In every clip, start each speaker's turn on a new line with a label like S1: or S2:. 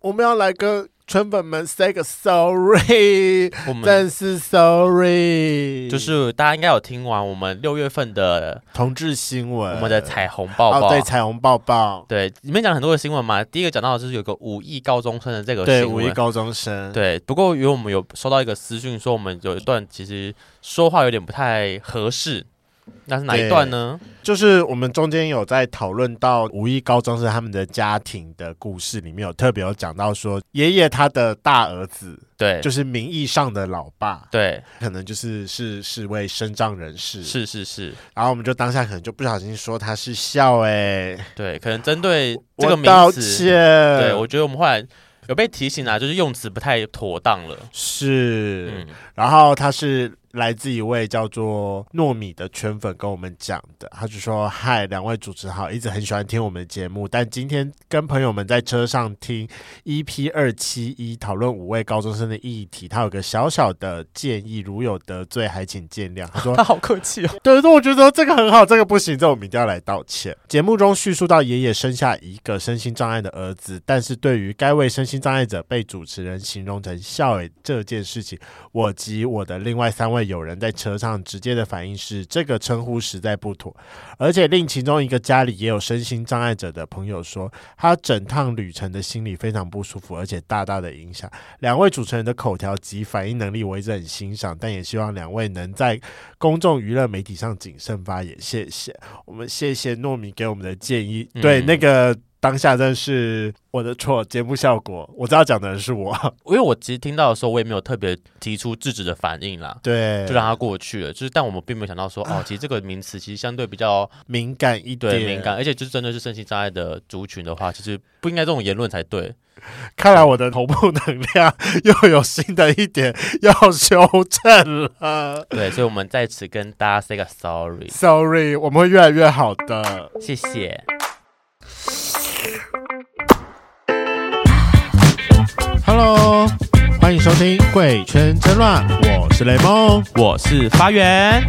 S1: 我们要来跟圈粉们 say 个 sorry，
S2: 我们
S1: 真是 sorry。
S2: 就是大家应该有听完我们六月份的
S1: 同志新闻，
S2: 我们的彩虹抱抱，
S1: 哦、对彩虹抱抱，
S2: 对，里面讲很多的新闻嘛。第一个讲到的就是有个五亿高中生的这个新闻，
S1: 对，五亿高中生，
S2: 对。不过因为我们有收到一个私讯，说我们有一段其实说话有点不太合适。那是哪一段呢？
S1: 就是我们中间有在讨论到五一高中生他们的家庭的故事，里面有特别有讲到说，爷爷他的大儿子，对，就是名义上的老爸，对，可能就是是是位身障人士，
S2: 是是是。
S1: 然后我们就当下可能就不小心说他是笑哎、欸，
S2: 对，可能针对这个名词，
S1: 道歉。
S2: 对，我觉得我们后来有被提醒啊，就是用词不太妥当了，
S1: 是，嗯、然后他是。来自一位叫做糯米的圈粉跟我们讲的，他就说：“嗨，两位主持好，一直很喜欢听我们的节目，但今天跟朋友们在车上听 EP 二七一讨论五位高中生的议题，他有个小小的建议，如有得罪还请见谅。”他说：“
S2: 他好客气哦。”
S1: 对，对，我觉得这个很好，这个不行，这我们一定要来道歉。节目中叙述到爷爷生下一个身心障碍的儿子，但是对于该位身心障碍者被主持人形容成笑诶这件事情，我及我的另外三位。有人在车上直接的反应是这个称呼实在不妥，而且令其中一个家里也有身心障碍者的朋友说，他整趟旅程的心里非常不舒服，而且大大的影响。两位主持人的口条及反应能力我一直很欣赏，但也希望两位能在公众娱乐媒体上谨慎发言。谢谢，我们谢谢糯米给我们的建议。嗯、对那个。当下真是我的错，节目效果，我知道讲的人是我，
S2: 因为我其实听到的时候，我也没有特别提出制止的反应啦，
S1: 对，
S2: 就让它过去了。就是，但我们并没有想到说，哦，其实这个名词其实相对比较
S1: 敏感一点，
S2: 对，敏感，而且就是真的是身心障碍的族群的话，其实不应该这种言论才对。
S1: 看来我的头部能量又有新的一点要修正了，
S2: 对，所以我们在此跟大家 say 个
S1: sorry，sorry，我们会越来越好的，
S2: 谢谢。
S1: Hello，欢迎收听《贵圈真乱》，我是雷梦，
S2: 我是发源。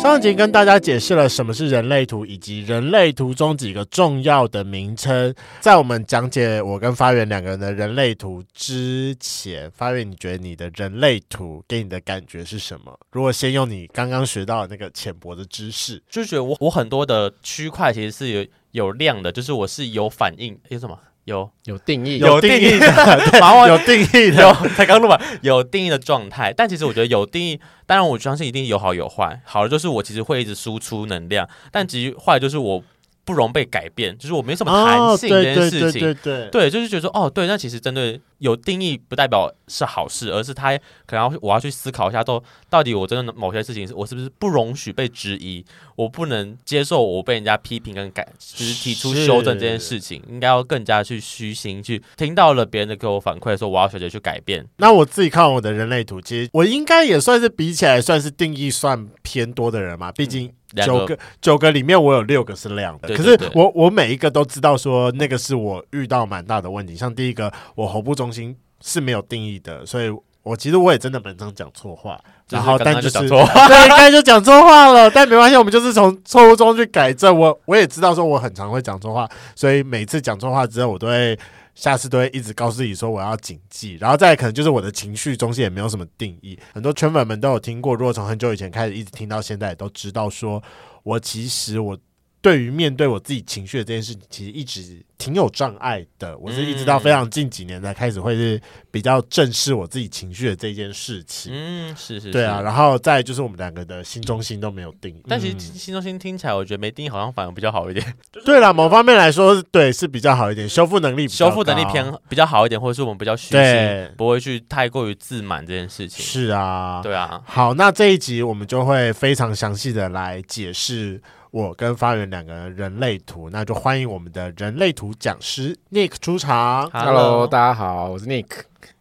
S1: 上一集跟大家解释了什么是人类图，以及人类图中几个重要的名称。在我们讲解我跟发源两个人的人类图之前，发源，你觉得你的人类图给你的感觉是什么？如果先用你刚刚学到的那个浅薄的知识，
S2: 就觉得我我很多的区块其实是有有量的，就是我是有反应，有什么？有
S3: 有定义，
S1: 有定义的，有定义的，
S2: 有才刚录完，有定义的状态。但其实我觉得有定义，当然我相信一定有好有坏。好的就是我其实会一直输出能量，但其实坏就是我。不容被改变，就是我没什么弹性这件事情。哦、对，对，对，对，对，对，就是觉得说，哦，对，那其实针对有定义不代表是好事，而是他可能要我要去思考一下，都到底我真的某些事情是我是不是不容许被质疑，我不能接受我被人家批评跟改，就是提出修正这件事情，应该要更加去虚心去听到了别人的给我反馈，说我要学着去改变。
S1: 那我自己看我的人类图，其实我应该也算是比起来算是定义算偏多的人嘛，毕竟。九个九个里面，我有六个是亮的。可是我我每一个都知道说那个是我遇到蛮大的问题。像第一个，我喉部中心是没有定义的，所以我其实我也真的蛮常讲错话。然后但就是 对，应该就讲错话了。但没关系，我们就是从错误中去改正。我我也知道说我很常会讲错话，所以每次讲错话之后，我都会。下次都会一直告诉自己说我要谨记，然后再可能就是我的情绪中心也没有什么定义，很多圈粉们都有听过。如果从很久以前开始一直听到现在，都知道说我其实我。对于面对我自己情绪的这件事情，其实一直挺有障碍的。我是一直到非常近几年才开始会是比较正视我自己情绪的这件事情。
S2: 嗯，是是，是，
S1: 对啊。然后再就是我们两个的新中心都没有定义，
S2: 但其实新中心听起来，我觉得没定义好像反而比较好一点。
S1: 对啦，某方面来说，对是比较好一点，修复能力
S2: 修复能力偏比较好一点，或者是我们比较虚心，不会去太过于自满这件事情。
S1: 是啊，
S2: 对啊。
S1: 好，那这一集我们就会非常详细的来解释。我跟发源两个人人类图，那就欢迎我们的人类图讲师 Nick 出场。
S3: Hello，大家好，我是 Nick。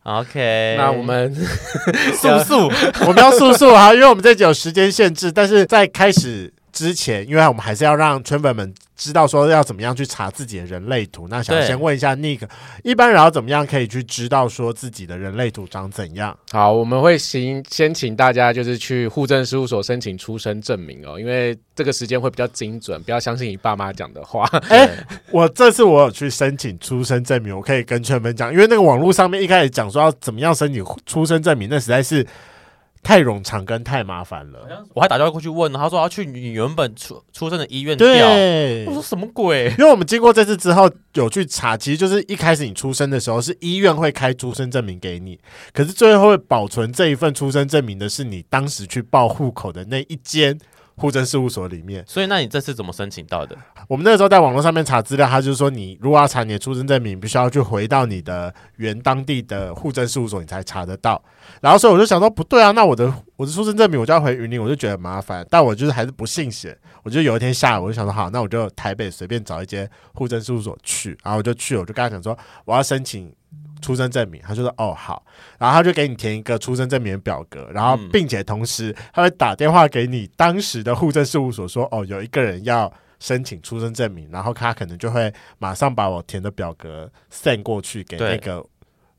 S2: OK，
S3: 那我们
S1: 速速，我们要速速哈，因为我们这集有时间限制。但是在开始之前，因为我们还是要让圈粉们知道说要怎么样去查自己的人类图。那想先问一下 Nick，一般人要怎么样可以去知道说自己的人类图长怎样？
S3: 好，我们会行先请大家就是去户政事务所申请出生证明哦，因为这个时间会比较精准，不要相信你爸妈讲的话。
S1: 哎、欸，我这次我有去申请出生证明，我可以跟圈粉讲，因为那个网络上面一开始讲说要怎么样申请出生证明，那实在是。太冗长跟太麻烦了，
S2: 我还打电话过去问，他说要去你原本出出生的医院调。
S1: 对，
S2: 我说什么鬼？
S1: 因为我们经过这次之后有去查，其实就是一开始你出生的时候是医院会开出生证明给你，可是最后会保存这一份出生证明的是你当时去报户口的那一间。户政事务所里面，
S2: 所以那你这次怎么申请到的？
S1: 我们那个时候在网络上面查资料，他就是说，你如果要查你的出生证明，必须要去回到你的原当地的户政事务所，你才查得到。然后所以我就想说，不对啊，那我的我的出生证明我就要回云林，我就觉得很麻烦。但我就是还是不信邪，我就有一天下午我就想说，好，那我就台北随便找一间户政事务所去，然后我就去，我就跟他讲说，我要申请。出生证明，他就说哦好，然后他就给你填一个出生证明的表格，然后并且同时他会打电话给你当时的户政事务所说哦有一个人要申请出生证明，然后他可能就会马上把我填的表格 send 过去给那个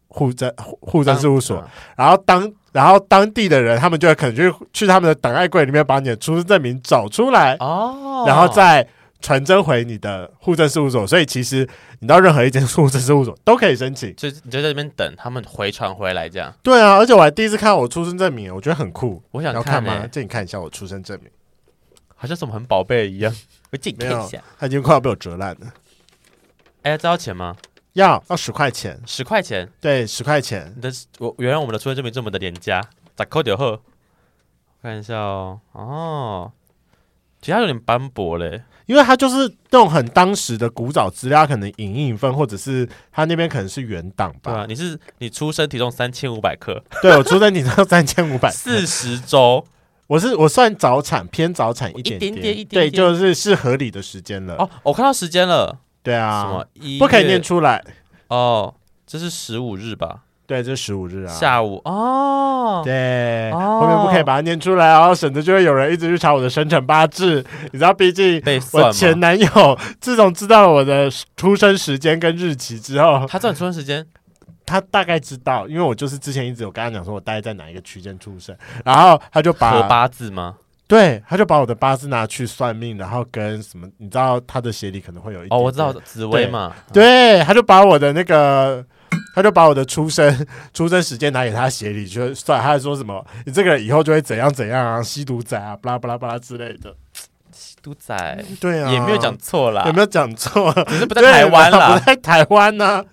S1: 户政户政事务所，然后当然后当地的人他们就会可能就去他们的档案柜里面把你的出生证明找出来哦，然后再。传真回你的户政事务所，所以其实你到任何一间户政事务所都可以申请，
S2: 就你就在这边等他们回传回来这样。
S1: 对啊，而且我还第一次看我出生证明，我觉得很酷。
S2: 我想看，
S1: 看吗？借你看一下我出生证明，
S2: 好像什么很宝贝一样。我借你看一下，
S1: 它已经快要被我折烂了。
S2: 哎、欸，这要钱吗？
S1: 要，要十块钱。
S2: 十块钱？
S1: 对，十块钱。
S2: 但是我原来我们的出生证明这么的廉价，咋扣掉后？看一下哦，哦，其他有点斑驳嘞。
S1: 因为它就是那种很当时的古早资料，可能影印一份，或者是他那边可能是原档吧。
S2: 对啊，你是你出生体重三千五百克，
S1: 对我出生体重三千五百，
S2: 四十周，
S1: 我是我算早产偏早产一点点，
S2: 一点点，一点点，
S1: 对，就是是合理的时间了。
S2: 哦，我看到时间了，
S1: 对啊，不可以念出来。
S2: 哦，这是十五日吧？
S1: 对，这是十五日啊，
S2: 下午哦，
S1: 对，后面不可以把它念出来哦，然后省得就会有人一直去查我的生辰八字。你知道，毕竟我前男友 自从知道了我的出生时间跟日期之后，
S2: 他知道你出生时间，
S1: 他大概知道，因为我就是之前一直有跟他讲说我大概在哪一个区间出生，然后他就把
S2: 八字吗？
S1: 对，他就把我的八字拿去算命，然后跟什么，你知道他的鞋里可能会有一
S2: 哦，我知道紫薇嘛，
S1: 对，对，他就把我的那个。他就把我的出生 出生时间拿给他写里就算，他还说什么你这个人以后就会怎样怎样啊，吸毒仔啊，巴拉巴拉巴拉之类的。
S2: 吸毒仔，
S1: 对啊，
S2: 也没有讲错啦，
S1: 有没有讲错？
S2: 只是不在台湾啦，
S1: 不在台湾呢、啊，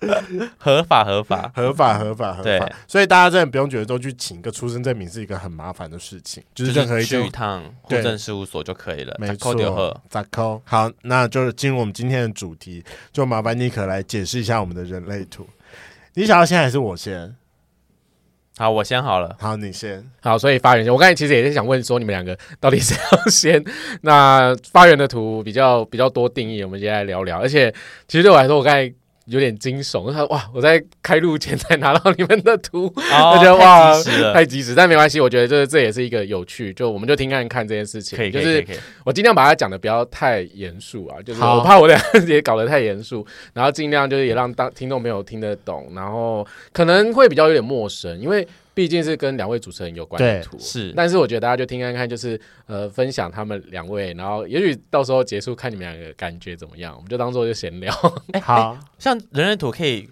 S2: 合法合法
S1: 合法合法合法。对，所以大家真的不用觉得都去请一个出生证明是一个很麻烦的事情，就是任何一
S2: 去一趟户政事务所就可以了。
S1: 没错，咋扣？好，那就是进入我们今天的主题，就麻烦尼克来解释一下我们的人类图。你想要先还是我先？
S2: 好，我先好了。
S1: 好，你先。
S3: 好，所以发源先。我刚才其实也是想问说，你们两个到底谁要先？那发源的图比较比较多定义，我们接下来聊聊。而且，其实对我来说，我刚才。有点惊悚，他说哇！我在开录前才拿到你们的图，哦、我觉得哇，太及时了，太及时。但没关系，我觉得这这也是一个有趣，就我们就听看看这件事情。
S2: 可以，
S3: 就是我尽量把它讲的不要太严肃啊，就是我怕我俩也搞得太严肃，然后尽量就是也让当听众朋友听得懂，然后可能会比较有点陌生，因为。毕竟是跟两位主持人有关的图，
S2: 是，
S3: 但是我觉得大家就听看看，就是呃，分享他们两位，然后也许到时候结束看你们两个感觉怎么样，我们就当做就闲聊。
S2: 哎，好像人人图可以。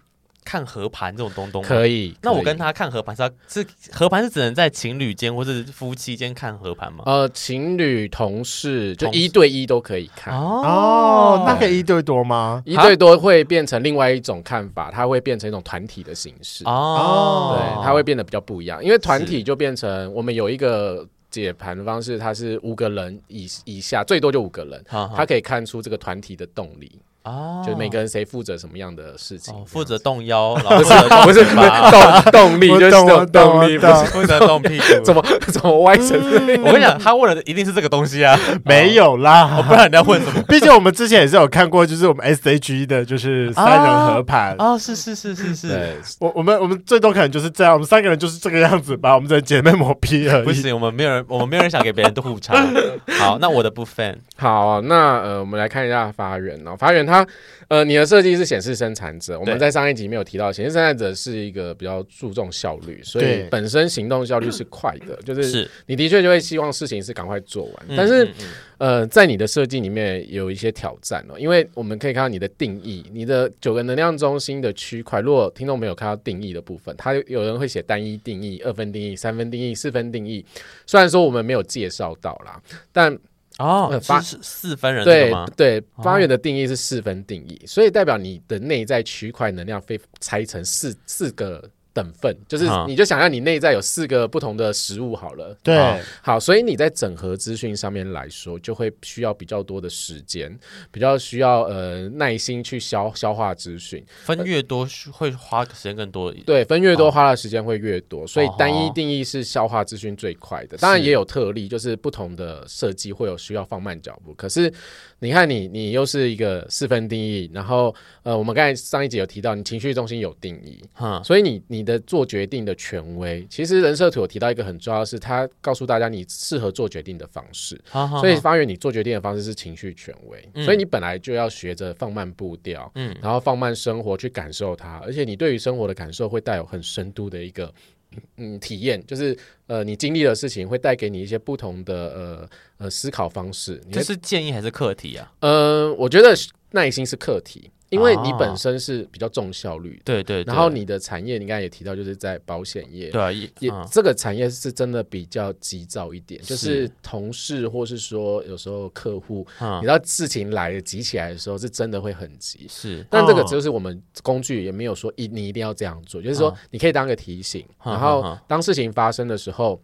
S2: 看合盘这种东东
S3: 可以，
S2: 那我跟他看合盘是要是合盘是只能在情侣间或是夫妻间看合盘吗？
S3: 呃，情侣、同事就一对一都可以看
S1: 哦。那可以一对多吗？
S3: 一对多会变成另外一种看法，它会变成一种团体的形式哦。对，它会变得比较不一样，因为团体就变成我们有一个解盘的方式，它是五个人以以下最多就五个人，他可以看出这个团体的动力。哦，就是每个人谁负责什么样的事情，
S2: 负责动腰，
S3: 不是不是动 动力，就是动动力，不是。负责动屁股，怎么怎么歪成？
S2: 我跟你讲，他问的一定是这个东西啊，
S1: 没有啦，
S2: 不然你要问什么？
S1: 毕竟我们之前也是有看过，就是我们 S H E 的，就是三人合盘。
S2: 哦，是是是是是，
S1: 我我们我们最多可能就是这样，我们三个人就是这个样子吧，我们的姐妹磨皮而已。
S2: 不行，我们没有人，我们没有人想给别人的互差。好，那我的部分，
S3: 好，那呃，我们来看一下发源哦，发源他。他呃，你的设计是显示生产者，我们在上一集没有提到，显示生产者是一个比较注重效率，所以本身行动效率是快的，就是你的确就会希望事情是赶快做完。但是呃，在你的设计里面有一些挑战哦，因为我们可以看到你的定义，你的九个能量中心的区块，如果听众没有看到定义的部分，他有人会写单一定义、二分定义、三分定义、四分定义，虽然说我们没有介绍到啦，但。
S2: 哦，八是四分人
S3: 对对，八元的定义是四分定义，哦、所以代表你的内在区块能量被拆成四四个。等份就是，你就想要你内在有四个不同的食物好了，
S1: 对，
S3: 好，所以你在整合资讯上面来说，就会需要比较多的时间，比较需要呃耐心去消消化资讯，
S2: 分越多会花时间更多，
S3: 对，分越多花的时间会越多，所以单一定义是消化资讯最快的，当然也有特例，就是不同的设计会有需要放慢脚步，可是。你看你，你又是一个四分定义，然后呃，我们刚才上一集有提到，你情绪中心有定义，哈，所以你你的做决定的权威，其实人设图有提到一个很重要的是，他告诉大家你适合做决定的方式，所以发源你做决定的方式是情绪权威，嗯、所以你本来就要学着放慢步调，嗯，然后放慢生活去感受它，而且你对于生活的感受会带有很深度的一个。嗯，体验就是呃，你经历的事情会带给你一些不同的呃呃思考方式。
S2: 这是建议还是课题啊？
S3: 呃，我觉得耐心是课题。因为你本身是比较重效率，
S2: 对对，
S3: 然后你的产业，你刚才也提到，就是在保险业，
S2: 对，
S3: 也这个产业是真的比较急躁一点，就是。同事或是说有时候客户，你知道事情来了急起来的时候，是真的会很急，
S2: 是。
S3: 但这个就是我们工具也没有说一你一定要这样做，就是说你可以当个提醒，然后当事情发生的时候，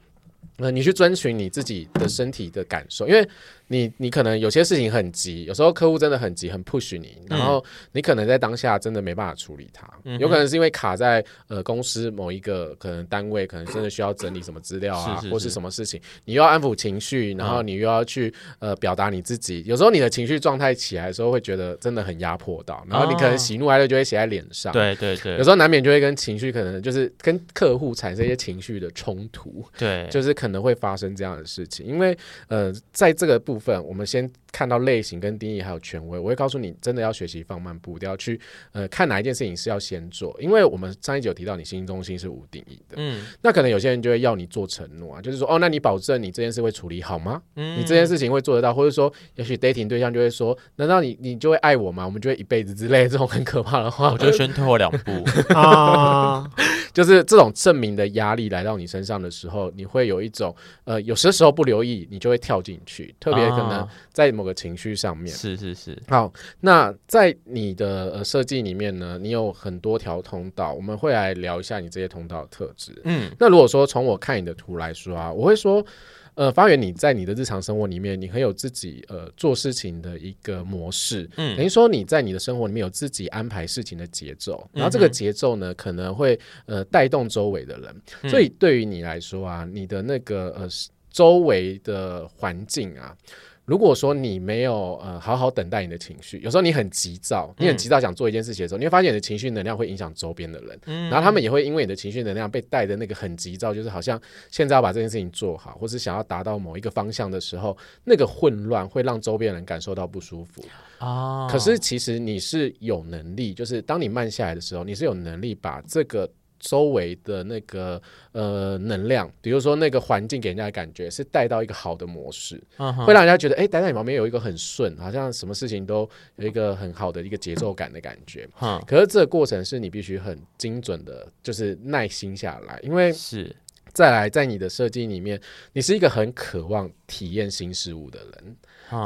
S3: 呃，你去遵循你自己的身体的感受，因为。你你可能有些事情很急，有时候客户真的很急，很 push 你，然后你可能在当下真的没办法处理它，嗯、有可能是因为卡在呃公司某一个可能单位，可能真的需要整理什么资料啊，是是是或是什么事情，你又要安抚情绪，然后你又要去呃表达你自己，有时候你的情绪状态起来的时候，会觉得真的很压迫到，然后你可能喜怒哀乐就会写在脸上，
S2: 对对对，
S3: 有时候难免就会跟情绪可能就是跟客户产生一些情绪的冲突，
S2: 对，
S3: 就是可能会发生这样的事情，因为呃在这个部分。我们先看到类型跟定义还有权威，我会告诉你，真的要学习放慢步调去，呃，看哪一件事情是要先做，因为我们上一集有提到，你心中心是无定义的，嗯，那可能有些人就会要你做承诺啊，就是说，哦，那你保证你这件事会处理好吗？嗯，你这件事情会做得到，或者说，也许 dating 对象就会说，难道你你就会爱我吗？我们就会一辈子之类这种很可怕的话，
S2: 我就先退后两步 啊。
S3: 就是这种证明的压力来到你身上的时候，你会有一种呃，有些时候不留意，你就会跳进去，特别可能在某个情绪上面。
S2: 是是是。
S3: 好，那在你的呃设计里面呢，你有很多条通道，我们会来聊一下你这些通道的特质。嗯，那如果说从我看你的图来说啊，我会说。呃，发源你在你的日常生活里面，你很有自己呃做事情的一个模式，嗯，等于说你在你的生活里面有自己安排事情的节奏，然后这个节奏呢可能会呃带动周围的人，嗯、所以对于你来说啊，你的那个呃周围的环境啊。如果说你没有呃好好等待你的情绪，有时候你很急躁，你很急躁想做一件事情的时候，嗯、你会发现你的情绪能量会影响周边的人，嗯、然后他们也会因为你的情绪能量被带的那个很急躁，就是好像现在要把这件事情做好，或是想要达到某一个方向的时候，那个混乱会让周边人感受到不舒服啊。可是其实你是有能力，就是当你慢下来的时候，你是有能力把这个。周围的那个呃能量，比如说那个环境给人家的感觉是带到一个好的模式，uh huh. 会让人家觉得哎，待在你旁边有一个很顺，好像什么事情都有一个很好的一个节奏感的感觉。Uh huh. 可是这个过程是你必须很精准的，就是耐心下来，因为是再来在你的设计里面，你是一个很渴望体验新事物的人。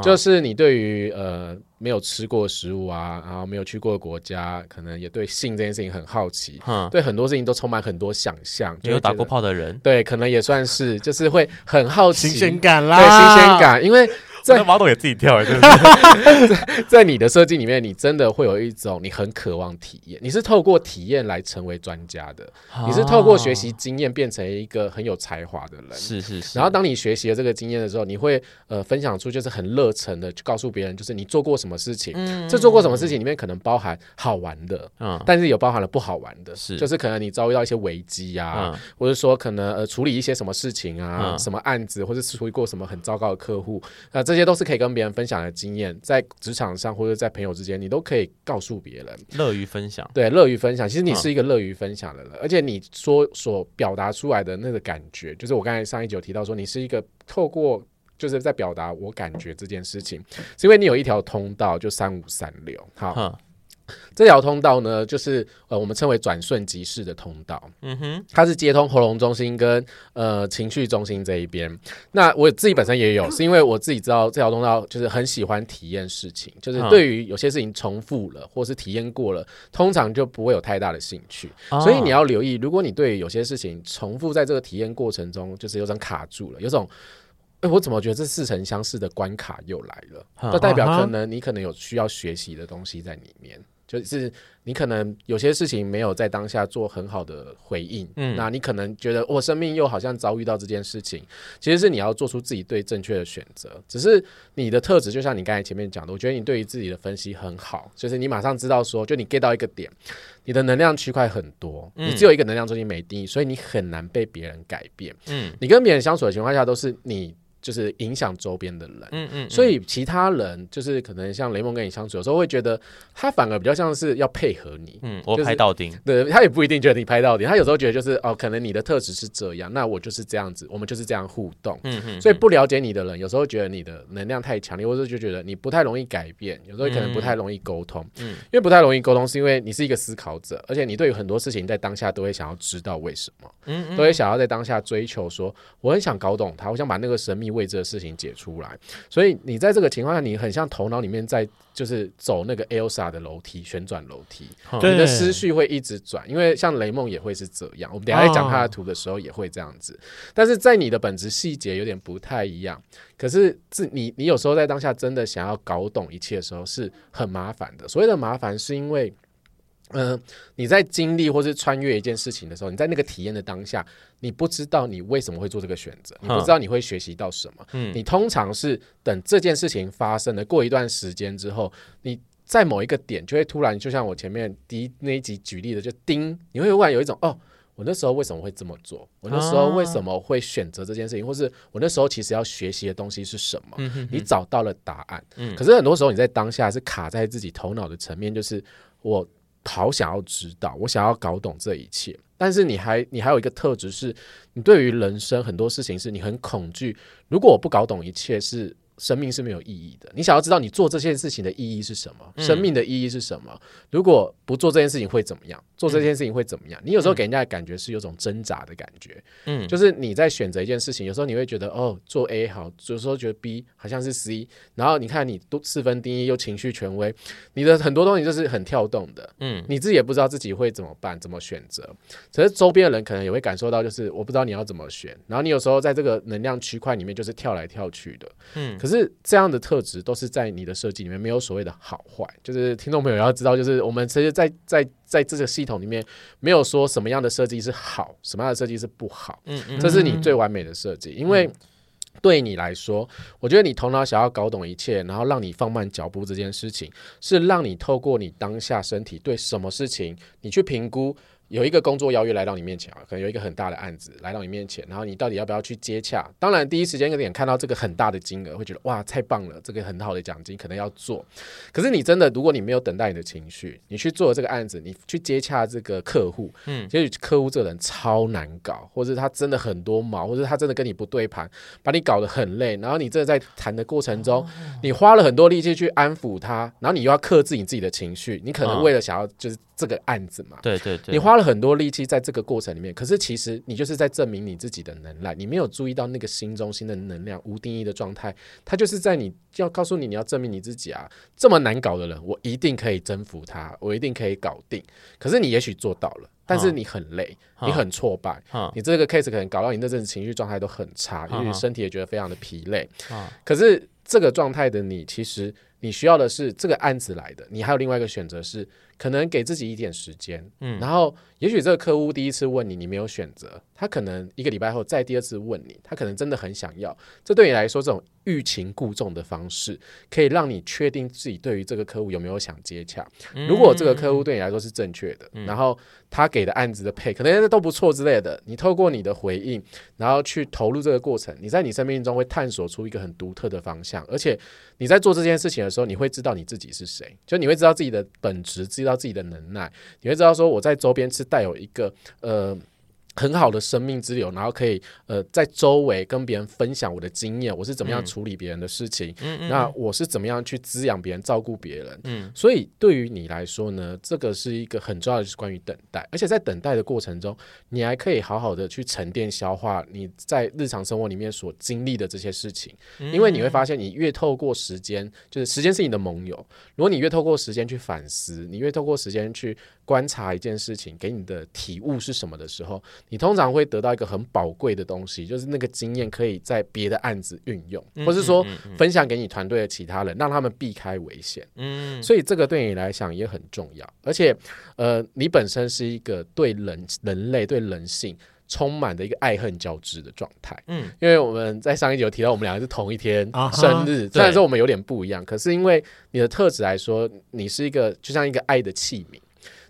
S3: 就是你对于呃没有吃过食物啊，然后没有去过的国家，可能也对性这件事情很好奇，嗯，对很多事情都充满很多想象。
S2: 没有打过炮的人，
S3: 对，可能也算是，就是会很好奇，
S1: 新鲜感啦，
S3: 对新鲜感，因为
S2: 在马桶也自己跳，是不
S3: 是？在你的设计里面，你真的会有一种你很渴望体验，你是透过体验来成为专家的，你是透过学习经验变成一个很有才华的人。
S2: 是是是。
S3: 然后当你学习了这个经验的时候，你会呃分享出就是很热忱的去告诉别人，就是你做过什么事情。这做过什么事情里面可能包含好玩的，嗯，但是有包含了不好玩的，是就是可能你遭遇到一些危机呀，或者说可能呃处理一些什么事情啊，什么案子，或者是处理过什么很糟糕的客户，那这些都是可以跟别人分享的经验，在职场上或者在朋友之间，你都可以告诉别人，
S2: 乐于分享。
S3: 对，乐于分享。其实你是一个乐于分享的人，而且你说所表达出来的那个感觉，就是我刚才上一集有提到说，你是一个透过就是在表达我感觉这件事情，是因为你有一条通道，就三五三六，好。这条通道呢，就是呃，我们称为转瞬即逝的通道。嗯哼，它是接通喉咙中心跟呃情绪中心这一边。那我自己本身也有，是因为我自己知道这条通道就是很喜欢体验事情，就是对于有些事情重复了或是体验过了，通常就不会有太大的兴趣。所以你要留意，如果你对于有些事情重复在这个体验过程中，就是有种卡住了，有种哎，我怎么觉得这似曾相识的关卡又来了？就代表可能你可能有需要学习的东西在里面。就是你可能有些事情没有在当下做很好的回应，嗯，那你可能觉得我生命又好像遭遇到这件事情，其实是你要做出自己对正确的选择。只是你的特质，就像你刚才前面讲的，我觉得你对于自己的分析很好，就是你马上知道说，就你 get 到一个点，你的能量区块很多，你只有一个能量中心没定义，所以你很难被别人改变。嗯，你跟别人相处的情况下，都是你。就是影响周边的人，嗯嗯，所以其他人就是可能像雷蒙跟你相处，有时候会觉得他反而比较像是要配合你，嗯，
S2: 我拍到顶，
S3: 对，他也不一定觉得你拍到顶，他有时候觉得就是哦，可能你的特质是这样，那我就是这样子，我们就是这样互动，嗯嗯，所以不了解你的人，有时候觉得你的能量太强烈，或者就觉得你不太容易改变，有时候可能不太容易沟通，嗯，因为不太容易沟通，是因为你是一个思考者，而且你对于很多事情在当下都会想要知道为什么，嗯，都会想要在当下追求说，我很想搞懂他，我想把那个神秘未知的事情解。出来，所以你在这个情况下，你很像头脑里面在就是走那个 Elsa 的楼梯，旋转楼梯，你的思绪会一直转，因为像雷梦也会是这样。我们等下在讲他的图的时候也会这样子，哦、但是在你的本质细节有点不太一样。可是是你你有时候在当下真的想要搞懂一切的时候是很麻烦的。所谓的麻烦是因为。嗯、呃，你在经历或是穿越一件事情的时候，你在那个体验的当下，你不知道你为什么会做这个选择，你不知道你会学习到什么。嗯，你通常是等这件事情发生了，过一段时间之后，你在某一个点就会突然，就像我前面第一那一集举例的，就叮，你会突然有一种哦，我那时候为什么会这么做？我那时候为什么会选择这件事情？或是我那时候其实要学习的东西是什么？嗯哼哼，你找到了答案。嗯，可是很多时候你在当下是卡在自己头脑的层面，就是我。好想要知道，我想要搞懂这一切，但是你还你还有一个特质是，你对于人生很多事情是你很恐惧。如果我不搞懂一切，是。生命是没有意义的。你想要知道你做这件事情的意义是什么？生命的意义是什么？如果不做这件事情会怎么样？做这件事情会怎么样？你有时候给人家的感觉是有种挣扎的感觉。嗯，就是你在选择一件事情，有时候你会觉得哦，做 A 好，有时候觉得 B 好像是 C。然后你看你都四分定义又情绪权威，你的很多东西就是很跳动的。嗯，你自己也不知道自己会怎么办，怎么选择。可是周边的人可能也会感受到，就是我不知道你要怎么选。然后你有时候在这个能量区块里面就是跳来跳去的。嗯。可是这样的特质都是在你的设计里面，没有所谓的好坏。就是听众朋友要知道，就是我们其实在，在在在这个系统里面，没有说什么样的设计是好，什么样的设计是不好。嗯嗯，这是你最完美的设计。因为对你来说，我觉得你头脑想要搞懂一切，然后让你放慢脚步这件事情，是让你透过你当下身体对什么事情，你去评估。有一个工作邀约来到你面前啊，可能有一个很大的案子来到你面前，然后你到底要不要去接洽？当然，第一时间有点看到这个很大的金额，会觉得哇，太棒了，这个很好的奖金，可能要做。可是你真的，如果你没有等待你的情绪，你去做这个案子，你去接洽这个客户，嗯，其实客户这个人超难搞，或者他真的很多毛，或者他真的跟你不对盘，把你搞得很累。然后你这在谈的过程中，你花了很多力气去安抚他，然后你又要克制你自己的情绪，你可能为了想要就是。这个案子嘛，
S2: 对对对，
S3: 你花了很多力气在这个过程里面，可是其实你就是在证明你自己的能耐，你没有注意到那个心中心的能量无定义的状态，它就是在你要告诉你你要证明你自己啊，这么难搞的人，我一定可以征服他，我一定可以搞定。可是你也许做到了，但是你很累，你很挫败，你这个 case 可能搞到你那阵子情绪状态都很差，因为身体也觉得非常的疲累，可是。这个状态的你，其实你需要的是这个案子来的，你还有另外一个选择是。可能给自己一点时间，嗯，然后也许这个客户第一次问你，你没有选择，他可能一个礼拜后再第二次问你，他可能真的很想要。这对你来说，这种欲擒故纵的方式，可以让你确定自己对于这个客户有没有想接洽。如果这个客户对你来说是正确的，然后他给的案子的配可能都不错之类的，你透过你的回应，然后去投入这个过程，你在你生命中会探索出一个很独特的方向，而且你在做这件事情的时候，你会知道你自己是谁，就你会知道自己的本质，知道自己的能耐，你会知道说我在周边是带有一个呃。很好的生命之流，然后可以呃在周围跟别人分享我的经验，我是怎么样处理别人的事情，嗯、那我是怎么样去滋养别人、照顾别人。嗯，所以对于你来说呢，这个是一个很重要的，就是关于等待，而且在等待的过程中，你还可以好好的去沉淀、消化你在日常生活里面所经历的这些事情，因为你会发现，你越透过时间，就是时间是你的盟友，如果你越透过时间去反思，你越透过时间去观察一件事情，给你的体悟是什么的时候。你通常会得到一个很宝贵的东西，就是那个经验可以在别的案子运用，或是说分享给你团队的其他人，让他们避开危险。嗯，所以这个对你来讲也很重要。而且，呃，你本身是一个对人、人类、对人性充满的一个爱恨交织的状态。嗯，因为我们在上一集有提到，我们两个是同一天生日，虽然说我们有点不一样，可是因为你的特质来说，你是一个就像一个爱的器皿。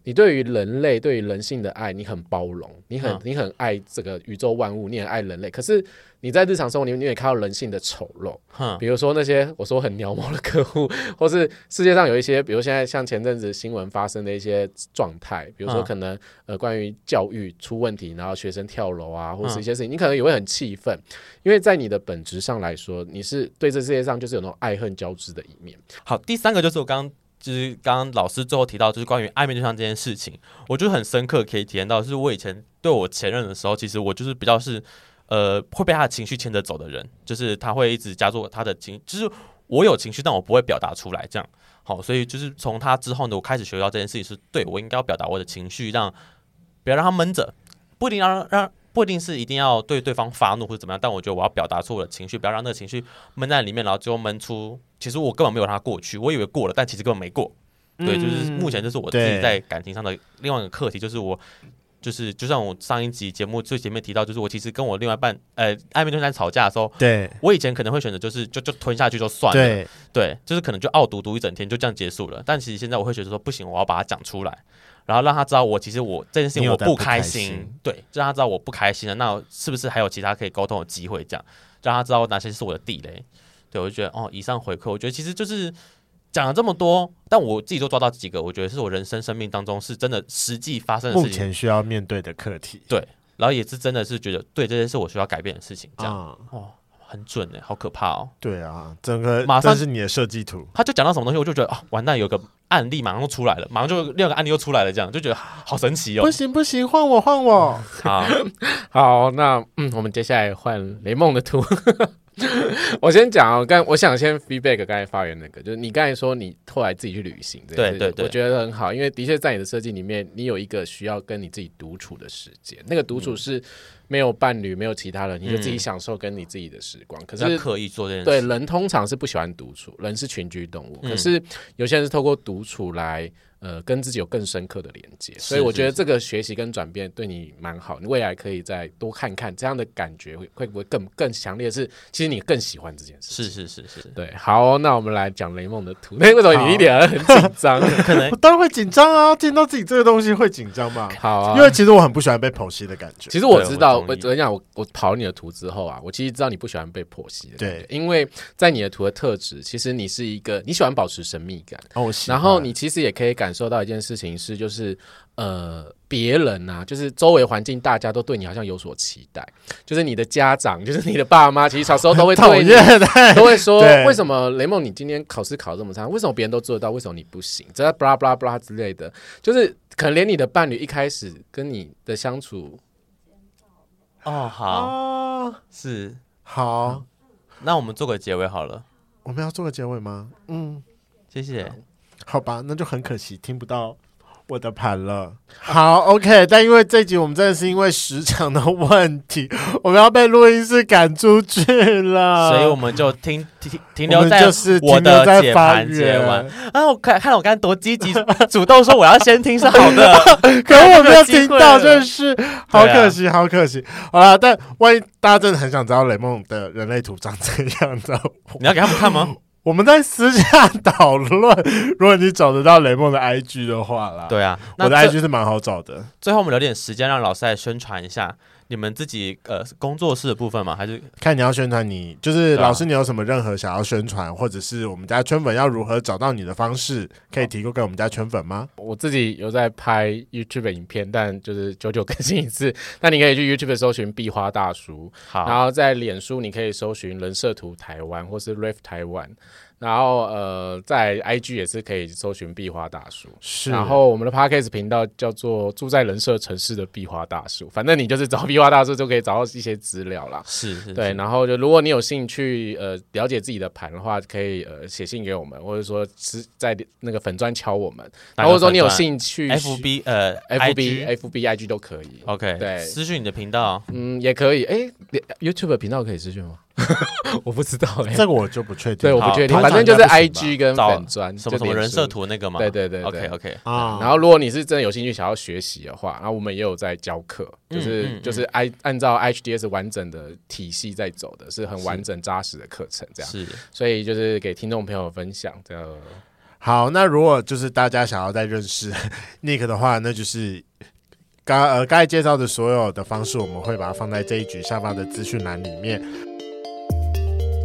S3: 你对于人类、对于人性的爱，你很包容，你很、嗯、你很爱这个宇宙万物，你很爱人类。可是你在日常生活里面，你也看到人性的丑陋。嗯、比如说那些我说很鸟毛的客户，或是世界上有一些，比如现在像前阵子新闻发生的一些状态，比如说可能、嗯、呃关于教育出问题，然后学生跳楼啊，或是一些事情，嗯、你可能也会很气愤，因为在你的本质上来说，你是对这世界上就是有那种爱恨交织的一面。
S2: 好，第三个就是我刚。就是刚刚老师最后提到，就是关于暧昧对象这件事情，我就很深刻可以体验到，就是我以前对我前任的时候，其实我就是比较是呃会被他的情绪牵着走的人，就是他会一直加重他的情，就是我有情绪，但我不会表达出来，这样好，所以就是从他之后呢，我开始学到这件事情是对我应该要表达我的情绪，让不要让他闷着，不一定让让。不一定是一定要对对方发怒或者怎么样，但我觉得我要表达出我的情绪，不要让那个情绪闷在里面，然后最后闷出。其实我根本没有让他过去，我以为过了，但其实根本没过。对，就是目前就是我自己在感情上的另外一个课题，就是我就是就像我上一集节目最前面提到，就是我其实跟我另外一半呃暧昧对象吵架的时候，
S1: 对
S2: 我以前可能会选择就是就就吞下去就算了，对，对，就是可能就傲毒毒一整天就这样结束了。但其实现在我会觉得说不行，我要把它讲出来。然后让他知道我其实我这件事情我不开心，开心对，就让他知道我不开心了。那是不是还有其他可以沟通的机会？这样让他知道哪些是我的地雷。对，我就觉得哦，以上回馈，我觉得其实就是讲了这么多，但我自己都抓到几个，我觉得是我人生生命当中是真的实际发生的事情，
S1: 目前需要面对的课题。
S2: 对，然后也是真的是觉得对这些是我需要改变的事情。这样、嗯、哦。很准哎，好可怕哦！
S1: 对啊，整个马上是你的设计图，
S2: 他就讲到什么东西，我就觉得啊，完蛋，有个案例马上就出来了，马上就另一个案例又出来了，这样就觉得好神奇哦！
S1: 不行不行，换我换我，
S2: 好
S3: 好，那嗯，我们接下来换雷梦的图。我先讲啊，刚我想先 feedback 刚才发言那个，就是你刚才说你后来自己去旅行，
S2: 对对对，
S3: 我觉得很好，因为的确在你的设计里面，你有一个需要跟你自己独处的时间，那个独处是。嗯没有伴侣，没有其他人，你就自己享受跟你自己的时光。嗯、可是
S2: 刻意做这件事，
S3: 对人通常是不喜欢独处，人是群居动物。嗯、可是有些人是透过独处来。呃，跟自己有更深刻的连接，所以我觉得这个学习跟转变对你蛮好，你未来可以再多看看这样的感觉会会不会更更强烈？是其实你更喜欢这件事。
S2: 是是是是，
S3: 对。好，那我们来讲雷梦的图。那为什么你一点很紧张？
S2: 可能
S1: 我当然会紧张啊，见到自己这个东西会紧张嘛。
S3: 好啊，
S1: 因为其实我很不喜欢被剖析的感觉。
S3: 其实我知道，我我跟你讲，我我跑你的图之后啊，我其实知道你不喜欢被剖析的。对，因为在你的图的特质，其实你是一个你喜欢保持神秘感。
S1: 哦，
S3: 然后你其实也可以感受到一件事情。是就是呃，别人呐、啊，就是周围环境，大家都对你好像有所期待。就是你的家长，就是你的爸妈，其实小时候都会对你，都会说，为什么雷梦你今天考试考这么差？为什么别人都做得到，为什么你不行？这巴拉巴拉巴拉之类的，就是可能连你的伴侣一开始跟你的相处，
S2: 哦，好，
S1: 啊、
S2: 是
S1: 好，
S2: 那我们做个结尾好了。
S1: 我们要做个结尾吗？嗯，
S2: 谢谢。
S1: 好吧，那就很可惜听不到我的盘了。好，OK，但因为这集我们真的是因为时长的问题，我们要被录音室赶出去了，
S2: 所以我们就停停停留在我的解盘解完。啊，我看看我刚才多积极，主动说我要先听是好的，
S1: 可是我没有听到，就是好可惜，好可惜。好了，但万一大家真的很想知道雷梦的人类图长怎样的，
S2: 你要给他们看吗？
S1: 我们在私下讨论，如果你找得到雷梦的 IG 的话啦，
S2: 对啊，
S1: 我的 IG 是蛮好找的。
S2: 最后我们留点时间让老师来宣传一下。你们自己呃工作室的部分吗？还是
S1: 看你要宣传你就是老师，你有什么任何想要宣传，或者是我们家圈粉要如何找到你的方式，可以提供给我们家圈粉吗？
S3: 我自己有在拍 YouTube 影片，但就是久久更新一次。那你可以去 YouTube 搜寻壁花大叔，好，然后在脸书你可以搜寻人设图台湾或是 Ref 台湾。然后呃，在 IG 也是可以搜寻壁花大叔，是。然后我们的 Podcast 频道叫做住在人设城市的壁花大叔，反正你就是找壁花大叔就可以找到一些资料啦。
S2: 是，是，是，
S3: 对。然后就如果你有兴趣呃了解自己的盘的话，可以呃写信给我们，或者说是在那个粉砖敲我们，或者说你有兴趣
S2: FB 呃
S3: FB FB IG 都可以。
S2: OK，
S3: 对，
S2: 私讯你的频道，
S3: 嗯，也可以。哎，YouTube 频道可以私讯吗？我不知道哎、欸，
S1: 这个我就不确定。
S3: 对，我不确定，反正就是 I G 跟粉砖
S2: 什么什么人设图那个嘛。
S3: 对对对，对
S2: ，OK OK
S3: 啊。然后如果你是真的有兴趣想要学习的话，然后我们也有在教课，就是、嗯嗯嗯、就是按按照 H D S 完整的体系在走的，是很完整扎实的课程，这样。是，所以就是给听众朋友分享这样。
S1: 好，那如果就是大家想要再认识 Nick 的话，那就是刚呃刚才介绍的所有的方式，我们会把它放在这一局下方的资讯栏里面。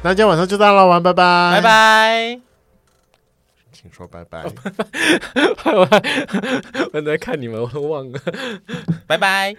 S1: 那今天晚上就到了，玩，拜拜，
S2: 拜拜，
S1: 请说拜拜。
S3: 我在看你们，我都忘了，
S2: 拜拜。